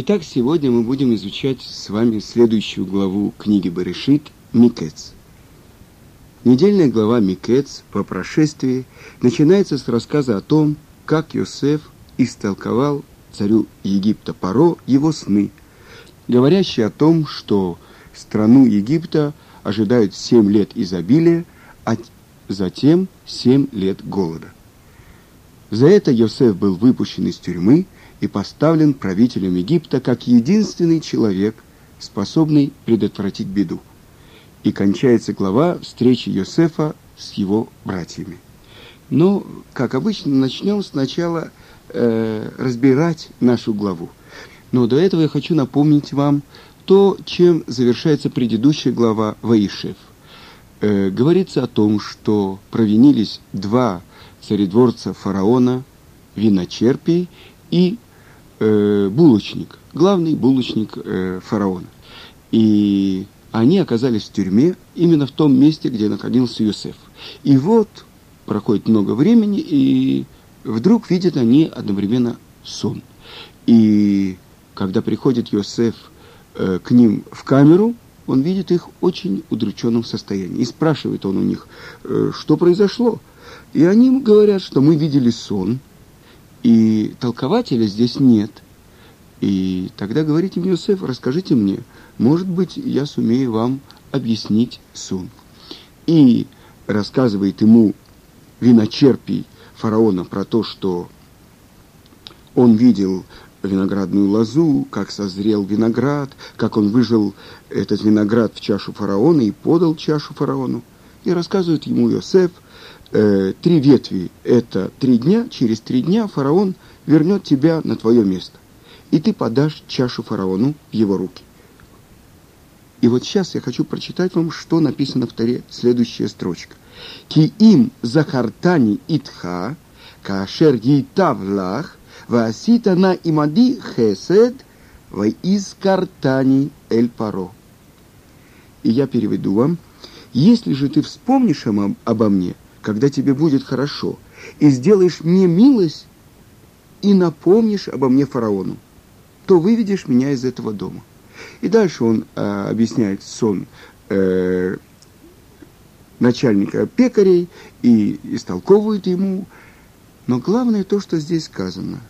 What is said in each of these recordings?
Итак, сегодня мы будем изучать с вами следующую главу книги Баришит «Микец». Недельная глава Микец по прошествии начинается с рассказа о том, как Йосеф истолковал царю Египта Паро его сны, говорящие о том, что страну Египта ожидают семь лет изобилия, а затем семь лет голода. За это Йосеф был выпущен из тюрьмы и поставлен правителем Египта как единственный человек, способный предотвратить беду. И кончается глава встречи Йосефа с его братьями. Но, как обычно, начнем сначала э, разбирать нашу главу. Но до этого я хочу напомнить вам то, чем завершается предыдущая глава Ваишев. Э, говорится о том, что провинились два царедворца фараона, виночерпий и э, булочник, главный булочник э, фараона. И они оказались в тюрьме именно в том месте, где находился Юсеф. И вот проходит много времени, и вдруг видят они одновременно сон. И когда приходит Йосеф э, к ним в камеру, он видит их очень удрученном состоянии. И спрашивает он у них, что произошло. И они говорят, что мы видели сон, и толкователя здесь нет. И тогда говорит им Йосеф, расскажите мне, может быть, я сумею вам объяснить сон. И рассказывает ему виночерпий фараона про то, что он видел виноградную лозу, как созрел виноград, как он выжил этот виноград в чашу фараона и подал чашу фараону. И рассказывает ему Иосиф, э, три ветви – это три дня, через три дня фараон вернет тебя на твое место, и ты подашь чашу фараону в его руки. И вот сейчас я хочу прочитать вам, что написано в Таре, следующая строчка. «Ки им захартани итха, кашер гитав лах, ваасита на имади хесед, картани эль паро». И я переведу вам. «Если же ты вспомнишь обо мне, когда тебе будет хорошо, и сделаешь мне милость, и напомнишь обо мне фараону, то выведешь меня из этого дома». И дальше он э, объясняет сон э, начальника пекарей и истолковывает ему. Но главное то, что здесь сказано.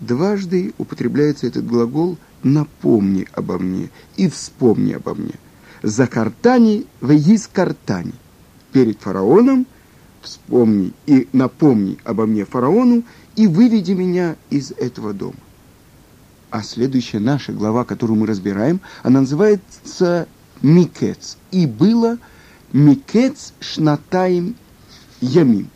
Дважды употребляется этот глагол «напомни обо мне» и «вспомни обо мне». «Закартани вегис картани» перед фараоном вспомни и напомни обо мне фараону и выведи меня из этого дома. А следующая наша глава, которую мы разбираем, она называется Микец. И было Микец шнатаем ямим.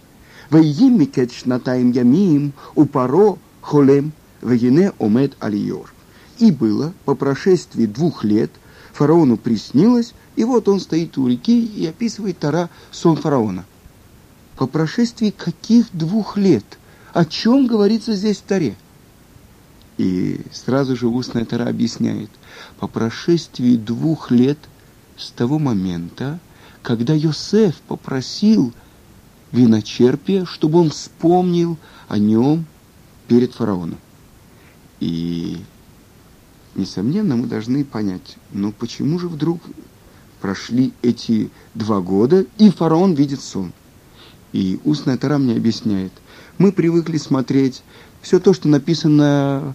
Ваим Микец шнатаем ямим у паро холем вагине омед алиор. И было по прошествии двух лет фараону приснилось, и вот он стоит у реки и описывает Тара сон фараона. По прошествии каких двух лет? О чем говорится здесь в Таре? И сразу же устная Тара объясняет, по прошествии двух лет с того момента, когда Йосеф попросил виночерпия, чтобы он вспомнил о нем перед фараоном. И, несомненно, мы должны понять, но почему же вдруг прошли эти два года, и фараон видит сон? И устная Тара мне объясняет, мы привыкли смотреть все то, что написано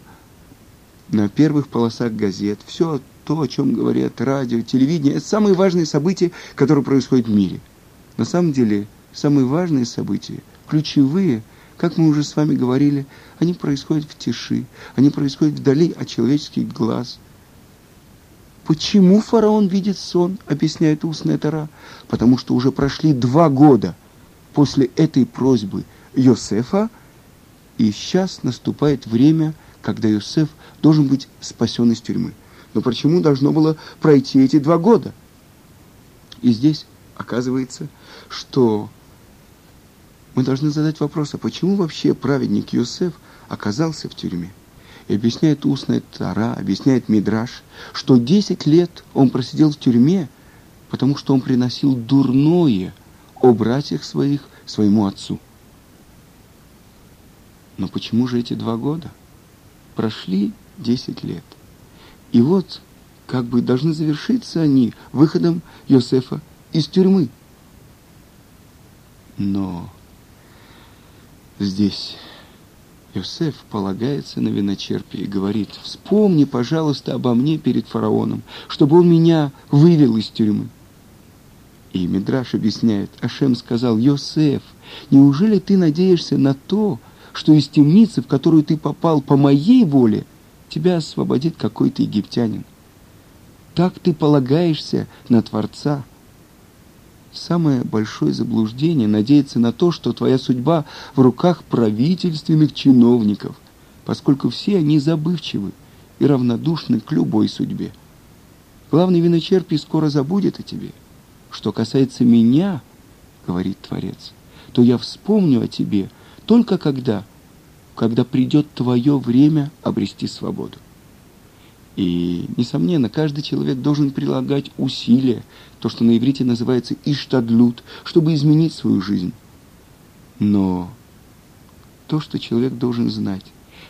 на первых полосах газет, все то, о чем говорят радио, телевидение, это самые важные события, которые происходят в мире. На самом деле, самые важные события, ключевые, как мы уже с вами говорили, они происходят в тиши, они происходят вдали от человеческих глаз. Почему фараон видит сон, объясняет устная Тара? Потому что уже прошли два года после этой просьбы Йосефа, и сейчас наступает время, когда Йосеф должен быть спасен из тюрьмы. Но почему должно было пройти эти два года? И здесь оказывается, что мы должны задать вопрос, а почему вообще праведник Йосеф оказался в тюрьме? И объясняет устная Тара, объясняет Мидраш, что 10 лет он просидел в тюрьме, потому что он приносил дурное о братьях своих своему отцу. Но почему же эти два года? Прошли 10 лет. И вот как бы должны завершиться они выходом Йосефа из тюрьмы. Но здесь Йосеф полагается на виночерпие и говорит, вспомни, пожалуйста, обо мне перед фараоном, чтобы он меня вывел из тюрьмы. И Мидраш объясняет, Ашем сказал, Йосеф, неужели ты надеешься на то, что из темницы, в которую ты попал по моей воле, тебя освободит какой-то египтянин? Так ты полагаешься на Творца – Самое большое заблуждение – надеяться на то, что твоя судьба в руках правительственных чиновников, поскольку все они забывчивы и равнодушны к любой судьбе. Главный виночерпий скоро забудет о тебе. Что касается меня, говорит Творец, то я вспомню о тебе только когда, когда придет твое время обрести свободу. И, несомненно, каждый человек должен прилагать усилия, то, что на иврите называется иштадлют, чтобы изменить свою жизнь. Но то, что человек должен знать,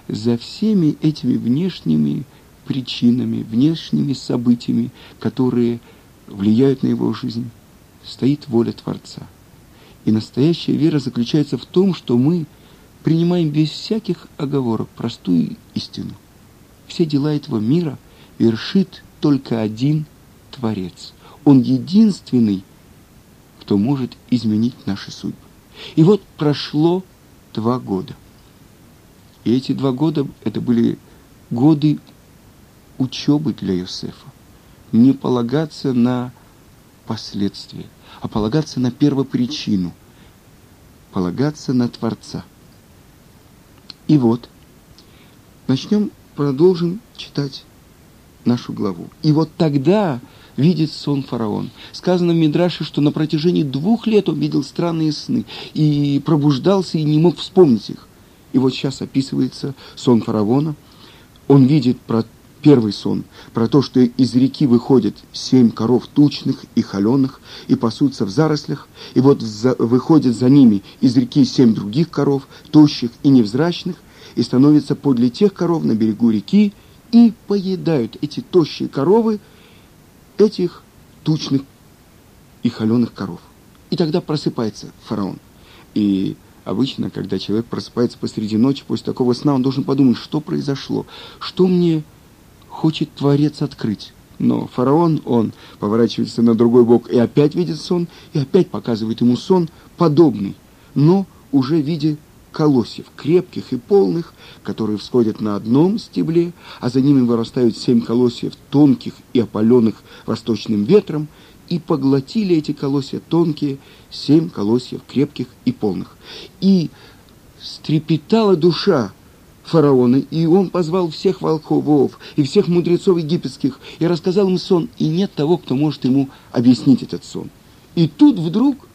за всеми этими внешними причинами, внешними событиями, которые влияют на его жизнь, стоит воля Творца. И настоящая вера заключается в том, что мы принимаем без всяких оговорок простую истину все дела этого мира вершит только один Творец. Он единственный, кто может изменить наши судьбы. И вот прошло два года. И эти два года, это были годы учебы для Иосифа. Не полагаться на последствия, а полагаться на первопричину, полагаться на Творца. И вот, начнем продолжим читать нашу главу. И вот тогда видит сон фараон. Сказано в Мидраше, что на протяжении двух лет он видел странные сны и пробуждался и не мог вспомнить их. И вот сейчас описывается сон фараона. Он видит про первый сон, про то, что из реки выходят семь коров тучных и холеных и пасутся в зарослях, и вот за, выходят за ними из реки семь других коров, тощих и невзрачных, и становятся подле тех коров на берегу реки и поедают эти тощие коровы этих тучных и холеных коров. И тогда просыпается фараон. И обычно, когда человек просыпается посреди ночи после такого сна, он должен подумать, что произошло, что мне хочет Творец открыть. Но фараон, он поворачивается на другой бок и опять видит сон, и опять показывает ему сон подобный, но уже в виде колосьев, крепких и полных, которые всходят на одном стебле, а за ними вырастают семь колосьев, тонких и опаленных восточным ветром, и поглотили эти колосья тонкие, семь колосьев крепких и полных. И стрепетала душа фараона, и он позвал всех волховов и всех мудрецов египетских, и рассказал им сон, и нет того, кто может ему объяснить этот сон. И тут вдруг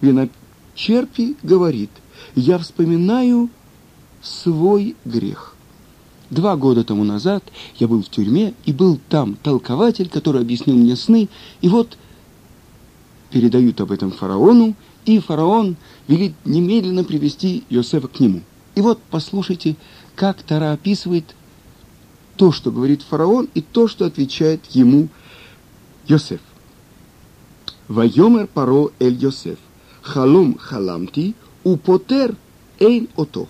виночерпий говорит, я вспоминаю свой грех. Два года тому назад я был в тюрьме, и был там толкователь, который объяснил мне сны, и вот передают об этом фараону, и фараон велит немедленно привести Йосефа к нему. И вот послушайте, как Тара описывает то, что говорит фараон, и то, что отвечает ему Йосеф. Вайомер паро эль Йосеф. Халом халамти, употер эйн ото.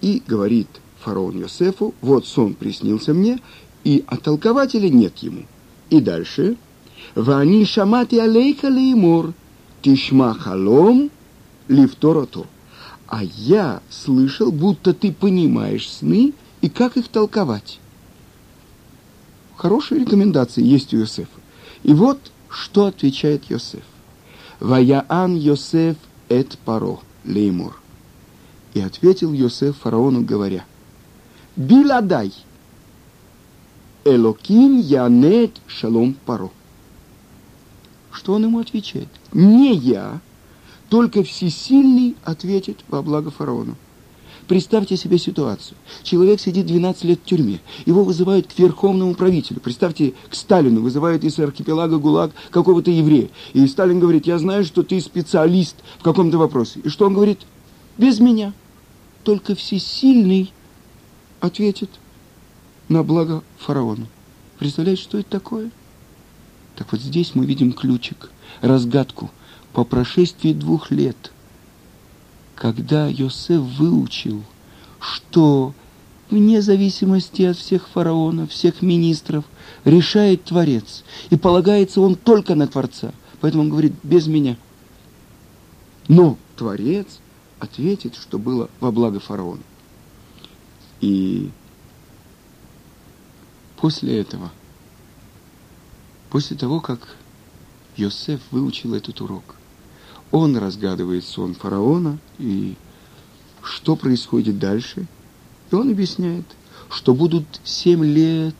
И говорит фараон Йосефу, вот сон приснился мне, и от толкователя нет ему. И дальше, вани шамати алейка леймор, тишма халом лифторото. А я слышал, будто ты понимаешь сны и как их толковать. Хорошие рекомендации есть у Йосефа. И вот что отвечает Йосеф. Ваяан Йосеф эт паро леймур. И ответил Йосеф фараону, говоря, Биладай, Элоким янет шалом паро. Что он ему отвечает? Не я, только всесильный ответит во благо фараону. Представьте себе ситуацию. Человек сидит 12 лет в тюрьме. Его вызывают к верховному правителю. Представьте, к Сталину вызывают из архипелага ГУЛАГ какого-то еврея. И Сталин говорит, я знаю, что ты специалист в каком-то вопросе. И что он говорит? Без меня. Только всесильный ответит. на благо фараону. Представляете, что это такое? Так вот здесь мы видим ключик, разгадку. По прошествии двух лет, когда Йосеф выучил, что вне зависимости от всех фараонов, всех министров, решает Творец. И полагается он только на Творца. Поэтому он говорит, без меня. Но Творец ответит, что было во благо фараона. И после этого, после того, как Йосеф выучил этот урок, он разгадывает сон фараона и что происходит дальше. И он объясняет, что будут семь лет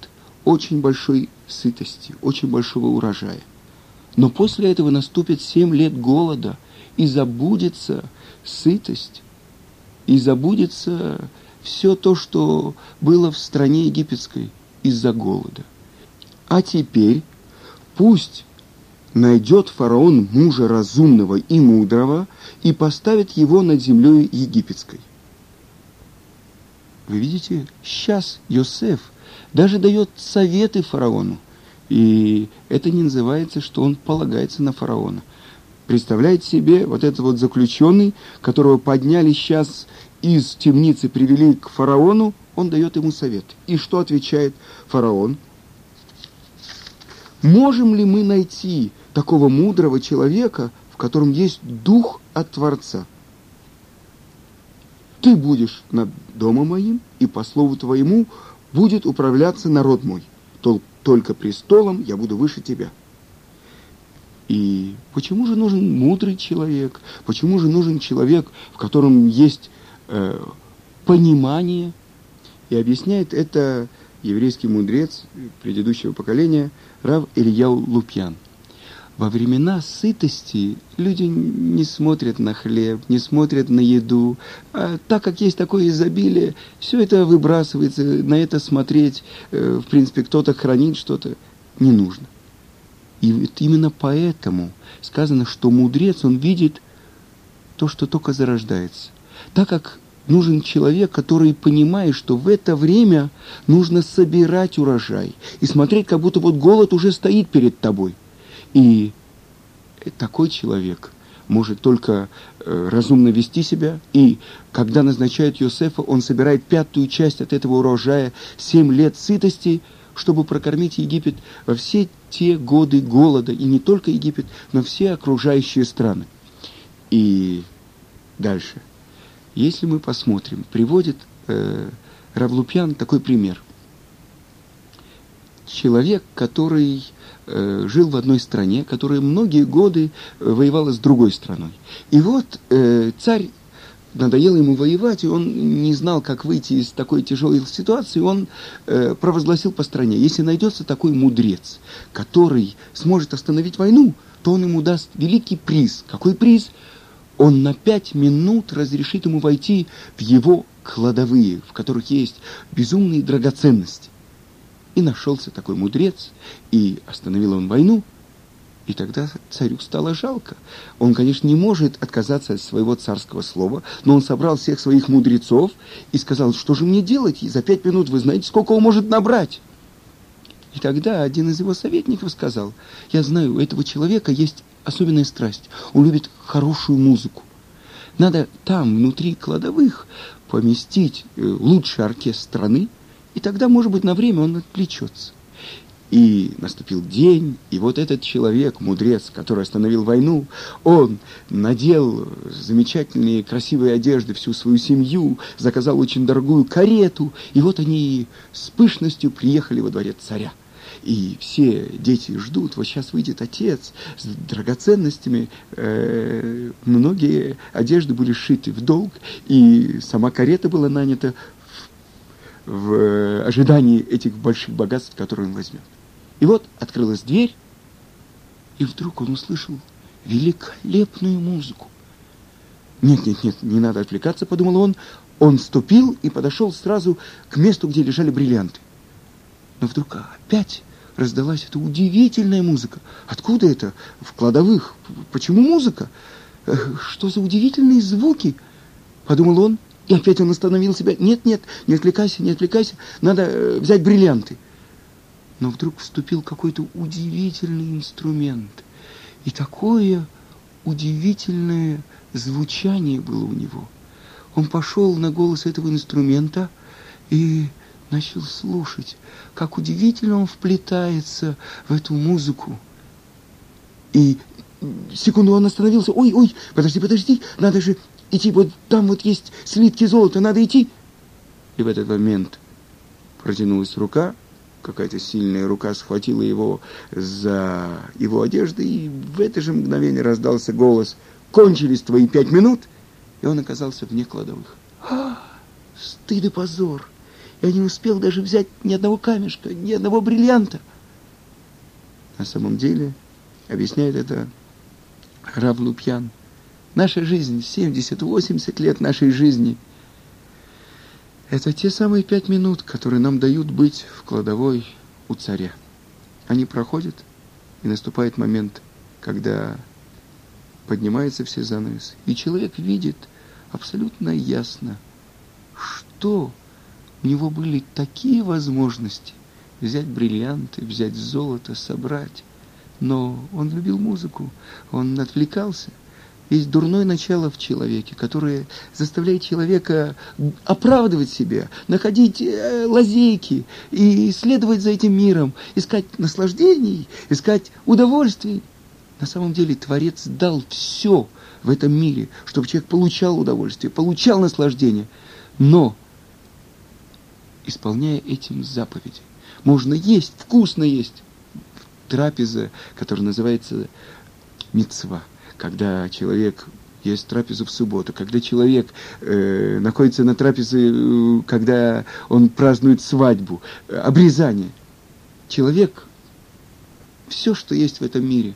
очень большой сытости, очень большого урожая. Но после этого наступит семь лет голода, и забудется сытость, и забудется все то, что было в стране египетской из-за голода. А теперь пусть найдет фараон мужа разумного и мудрого и поставит его над землей египетской. Вы видите, сейчас Йосеф даже дает советы фараону. И это не называется, что он полагается на фараона. Представляете себе, вот этот вот заключенный, которого подняли сейчас из темницы, привели к фараону, он дает ему совет. И что отвечает фараон? Можем ли мы найти такого мудрого человека, в котором есть дух от Творца? Ты будешь над домом моим, и по слову твоему будет управляться народ мой. Только престолом я буду выше тебя. И почему же нужен мудрый человек? Почему же нужен человек, в котором есть э, понимание? И объясняет это еврейский мудрец предыдущего поколения Рав Ильяу Лупьян. Во времена сытости люди не смотрят на хлеб, не смотрят на еду. А так как есть такое изобилие, все это выбрасывается, на это смотреть, э, в принципе, кто-то хранит что-то, не нужно. И вот именно поэтому сказано, что мудрец, он видит то, что только зарождается. Так как нужен человек, который понимает, что в это время нужно собирать урожай и смотреть, как будто вот голод уже стоит перед тобой. И такой человек может только э, разумно вести себя, и когда назначают Йосефа, он собирает пятую часть от этого урожая, семь лет сытости – чтобы прокормить Египет во все те годы голода, и не только Египет, но все окружающие страны. И дальше. Если мы посмотрим, приводит э, Равлупьян такой пример. Человек, который э, жил в одной стране, который многие годы э, воевала с другой страной. И вот э, царь надоело ему воевать, и он не знал, как выйти из такой тяжелой ситуации, он э, провозгласил по стране, если найдется такой мудрец, который сможет остановить войну, то он ему даст великий приз. Какой приз? Он на пять минут разрешит ему войти в его кладовые, в которых есть безумные драгоценности. И нашелся такой мудрец, и остановил он войну, и тогда царю стало жалко. Он, конечно, не может отказаться от своего царского слова, но он собрал всех своих мудрецов и сказал, что же мне делать? И за пять минут вы знаете, сколько он может набрать? И тогда один из его советников сказал, я знаю, у этого человека есть особенная страсть. Он любит хорошую музыку. Надо там, внутри кладовых, поместить э, лучший оркестр страны, и тогда, может быть, на время он отвлечется. И наступил день, и вот этот человек, мудрец, который остановил войну, он надел замечательные красивые одежды, всю свою семью, заказал очень дорогую карету, и вот они с пышностью приехали во дворец царя. И все дети ждут, вот сейчас выйдет отец с драгоценностями. Э, многие одежды были сшиты в долг, и сама карета была нанята в, в ожидании этих больших богатств, которые он возьмет. И вот открылась дверь, и вдруг он услышал великолепную музыку. Нет, нет, нет, не надо отвлекаться, подумал он. Он ступил и подошел сразу к месту, где лежали бриллианты. Но вдруг опять раздалась эта удивительная музыка. Откуда это? В кладовых. Почему музыка? Что за удивительные звуки? Подумал он И опять он остановил себя. Нет, нет, не отвлекайся, не отвлекайся, надо э, взять бриллианты. Но вдруг вступил какой-то удивительный инструмент. И такое удивительное звучание было у него. Он пошел на голос этого инструмента и начал слушать, как удивительно он вплетается в эту музыку. И секунду он остановился. Ой, ой, подожди, подожди, надо же идти. Вот там вот есть слитки золота, надо идти. И в этот момент протянулась рука, какая-то сильная рука схватила его за его одежду, и в это же мгновение раздался голос «Кончились твои пять минут!» И он оказался вне кладовых. А, стыд и позор! Я не успел даже взять ни одного камешка, ни одного бриллианта. На самом деле, объясняет это Рав Лупьян, наша жизнь, 70-80 лет нашей жизни, это те самые пять минут, которые нам дают быть в кладовой у царя. Они проходят, и наступает момент, когда поднимаются все занавесы, и человек видит абсолютно ясно, что у него были такие возможности взять бриллианты, взять золото, собрать. Но он любил музыку, он отвлекался. Есть дурное начало в человеке, которое заставляет человека оправдывать себя, находить э, лазейки и следовать за этим миром, искать наслаждений, искать удовольствий. На самом деле Творец дал все в этом мире, чтобы человек получал удовольствие, получал наслаждение. Но исполняя этим заповеди. Можно есть, вкусно есть. Трапеза, которая называется мецва, когда человек есть трапезу в субботу, когда человек э, находится на трапезе, э, когда он празднует свадьбу, э, обрезание. Человек, все, что есть в этом мире,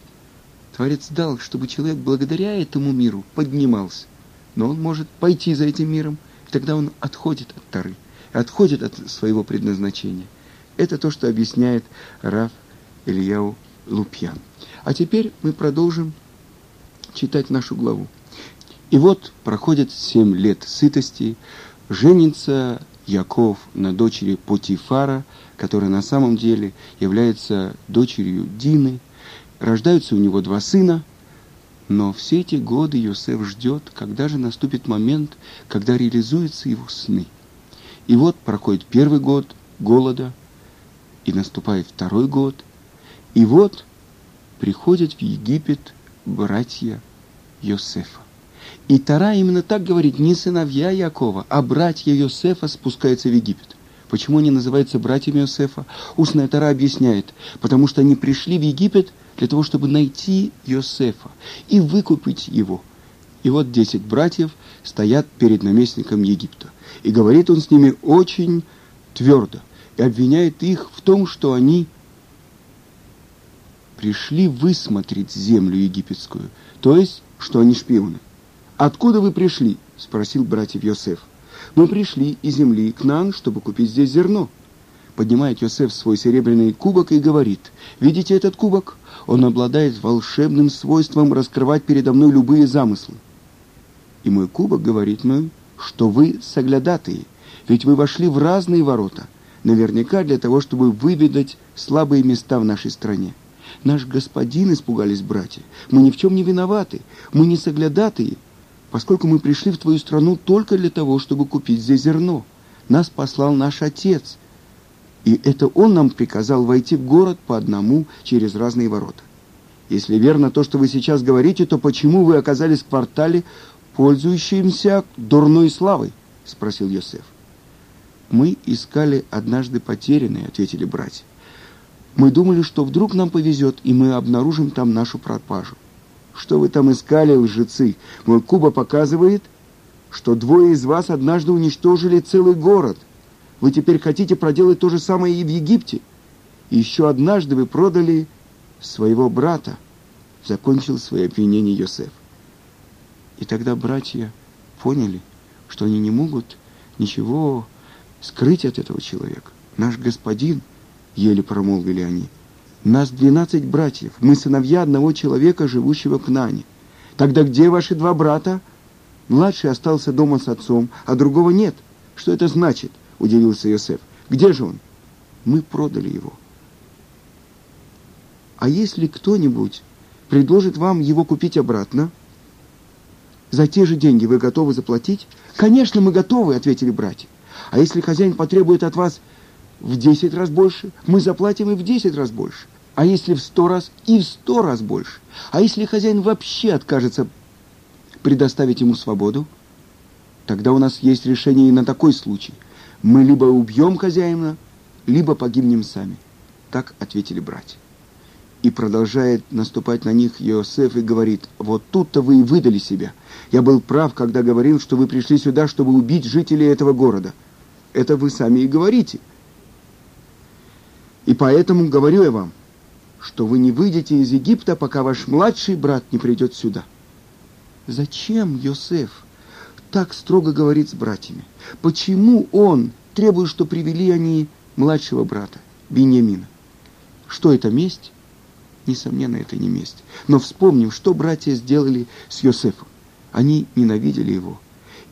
Творец дал, чтобы человек благодаря этому миру поднимался. Но он может пойти за этим миром, и тогда он отходит от Тары отходит от своего предназначения. Это то, что объясняет Раф Ильяу Лупьян. А теперь мы продолжим читать нашу главу. И вот проходит семь лет сытости, женится Яков на дочери Потифара, которая на самом деле является дочерью Дины. Рождаются у него два сына, но все эти годы Йосеф ждет, когда же наступит момент, когда реализуются его сны – и вот проходит первый год голода, и наступает второй год, и вот приходят в Египет братья Йосефа. И Тара именно так говорит, не сыновья Якова, а братья Йосефа спускаются в Египет. Почему они называются братьями Йосефа? Устная Тара объясняет, потому что они пришли в Египет для того, чтобы найти Йосефа и выкупить его. И вот десять братьев стоят перед наместником Египта – и говорит он с ними очень твердо и обвиняет их в том, что они пришли высмотреть землю египетскую, то есть, что они шпионы. «Откуда вы пришли?» – спросил братьев Йосеф. «Мы пришли из земли к нам, чтобы купить здесь зерно». Поднимает Йосеф свой серебряный кубок и говорит, «Видите этот кубок? Он обладает волшебным свойством раскрывать передо мной любые замыслы». И мой кубок, говорит мой, что вы соглядатые, ведь вы вошли в разные ворота, наверняка для того, чтобы выведать слабые места в нашей стране. Наш господин, испугались братья, мы ни в чем не виноваты, мы не соглядатые, поскольку мы пришли в твою страну только для того, чтобы купить здесь зерно. Нас послал наш отец, и это он нам приказал войти в город по одному через разные ворота. Если верно то, что вы сейчас говорите, то почему вы оказались в квартале, пользующимся дурной славой?» — спросил Йосеф. «Мы искали однажды потерянные», — ответили братья. «Мы думали, что вдруг нам повезет, и мы обнаружим там нашу пропажу». «Что вы там искали, лжецы? Мой Куба показывает, что двое из вас однажды уничтожили целый город. Вы теперь хотите проделать то же самое и в Египте. Еще однажды вы продали своего брата», — закончил свои обвинения Йосеф. И тогда братья поняли, что они не могут ничего скрыть от этого человека. Наш господин, еле промолвили они, нас двенадцать братьев, мы сыновья одного человека, живущего к Нане. Тогда где ваши два брата? Младший остался дома с отцом, а другого нет. Что это значит? Удивился Йосеф. Где же он? Мы продали его. А если кто-нибудь предложит вам его купить обратно, за те же деньги вы готовы заплатить? Конечно, мы готовы, ответили братья. А если хозяин потребует от вас в десять раз больше, мы заплатим и в десять раз больше. А если в сто раз, и в сто раз больше. А если хозяин вообще откажется предоставить ему свободу, тогда у нас есть решение и на такой случай. Мы либо убьем хозяина, либо погибнем сами. Так ответили братья. И продолжает наступать на них Иосиф и говорит, вот тут-то вы и выдали себя. Я был прав, когда говорил, что вы пришли сюда, чтобы убить жителей этого города. Это вы сами и говорите. И поэтому говорю я вам, что вы не выйдете из Египта, пока ваш младший брат не придет сюда. Зачем Йосеф так строго говорит с братьями? Почему он требует, что привели они младшего брата, Беньямина? Что это месть? Несомненно, это не месть. Но вспомним, что братья сделали с Йосефом. Они ненавидели его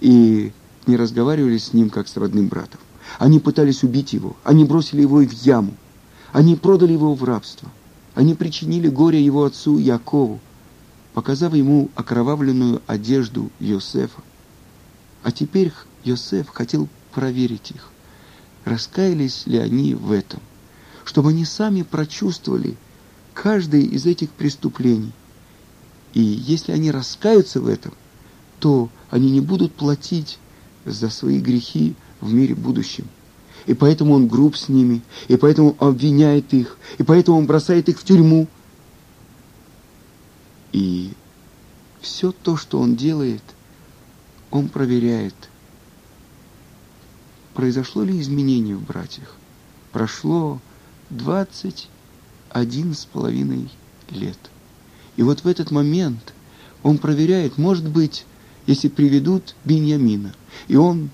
и не разговаривали с ним, как с родным братом. Они пытались убить его, они бросили его в яму, они продали его в рабство, они причинили горе его отцу Якову, показав ему окровавленную одежду Йосефа. А теперь Йосеф хотел проверить их, раскаялись ли они в этом, чтобы они сами прочувствовали каждое из этих преступлений. И если они раскаются в этом, то они не будут платить за свои грехи в мире будущем. И поэтому он груб с ними, и поэтому обвиняет их, и поэтому он бросает их в тюрьму – и все то, что он делает, он проверяет, произошло ли изменение в братьях. Прошло двадцать один с половиной лет. И вот в этот момент он проверяет, может быть, если приведут Беньямина, и он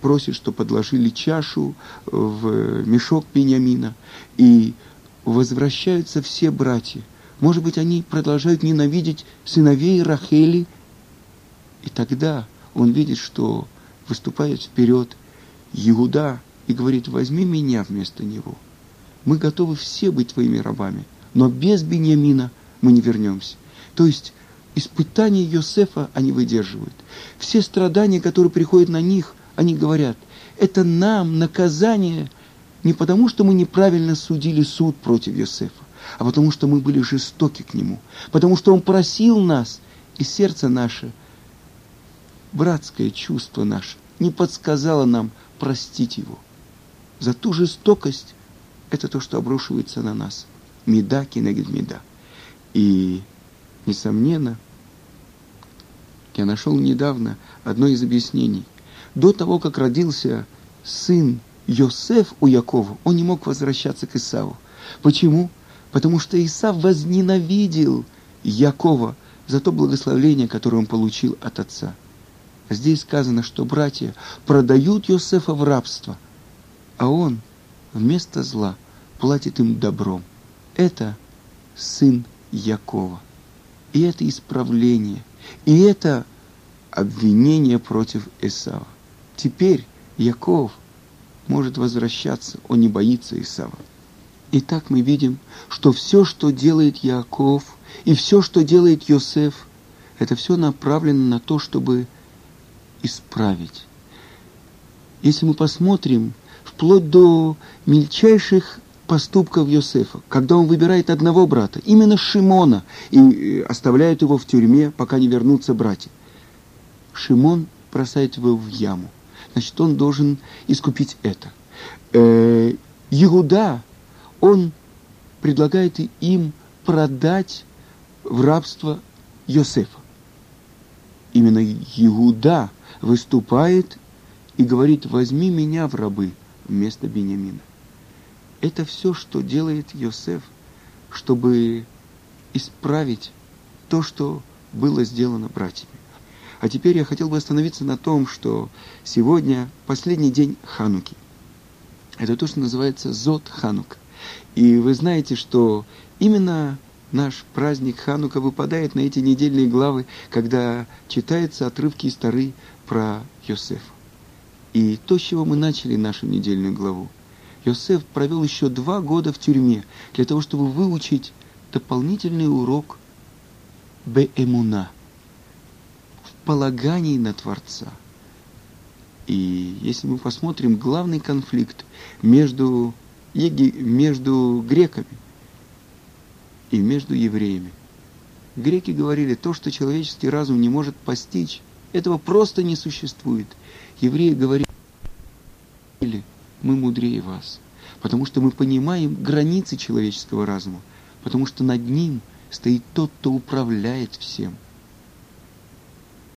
просит, что подложили чашу в мешок Беньямина, и возвращаются все братья – может быть, они продолжают ненавидеть сыновей Рахели. И тогда он видит, что выступает вперед Иуда и говорит, возьми меня вместо него. Мы готовы все быть твоими рабами, но без Беньямина мы не вернемся. То есть испытания Йосефа они выдерживают. Все страдания, которые приходят на них, они говорят, это нам наказание не потому, что мы неправильно судили суд против Йосефа, а потому что мы были жестоки к Нему, потому что Он просил нас, и сердце наше, братское чувство наше, не подсказало нам простить Его. За ту жестокость это то, что обрушивается на нас. Меда кинегид меда. И, несомненно, я нашел недавно одно из объяснений. До того, как родился сын Йосеф у Якова, он не мог возвращаться к Исаву. Почему? потому что Исав возненавидел Якова за то благословение, которое он получил от отца. Здесь сказано, что братья продают Йосефа в рабство, а он вместо зла платит им добром. Это сын Якова. И это исправление, и это обвинение против Исава. Теперь Яков может возвращаться, он не боится Исава. Итак, мы видим, что все, что делает Яков, и все, что делает Йосеф, это все направлено на то, чтобы исправить. Если мы посмотрим вплоть до мельчайших поступков Йосефа, когда он выбирает одного брата, именно Шимона, и э, оставляет его в тюрьме, пока не вернутся братья. Шимон бросает его в яму. Значит, он должен искупить это. Э, Иуда он предлагает им продать в рабство Йосефа. Именно Иуда выступает и говорит, возьми меня в рабы вместо Бениамина. Это все, что делает Йосеф, чтобы исправить то, что было сделано братьями. А теперь я хотел бы остановиться на том, что сегодня последний день Хануки. Это то, что называется Зод Ханука. И вы знаете, что именно наш праздник Ханука выпадает на эти недельные главы, когда читаются отрывки из Тары про Йосефа. И то, с чего мы начали нашу недельную главу. Йосеф провел еще два года в тюрьме для того, чтобы выучить дополнительный урок Беэмуна в полагании на Творца. И если мы посмотрим главный конфликт между, между греками и между евреями. Греки говорили, то, что человеческий разум не может постичь, этого просто не существует. Евреи говорили, мы мудрее вас, потому что мы понимаем границы человеческого разума, потому что над ним стоит тот, кто управляет всем –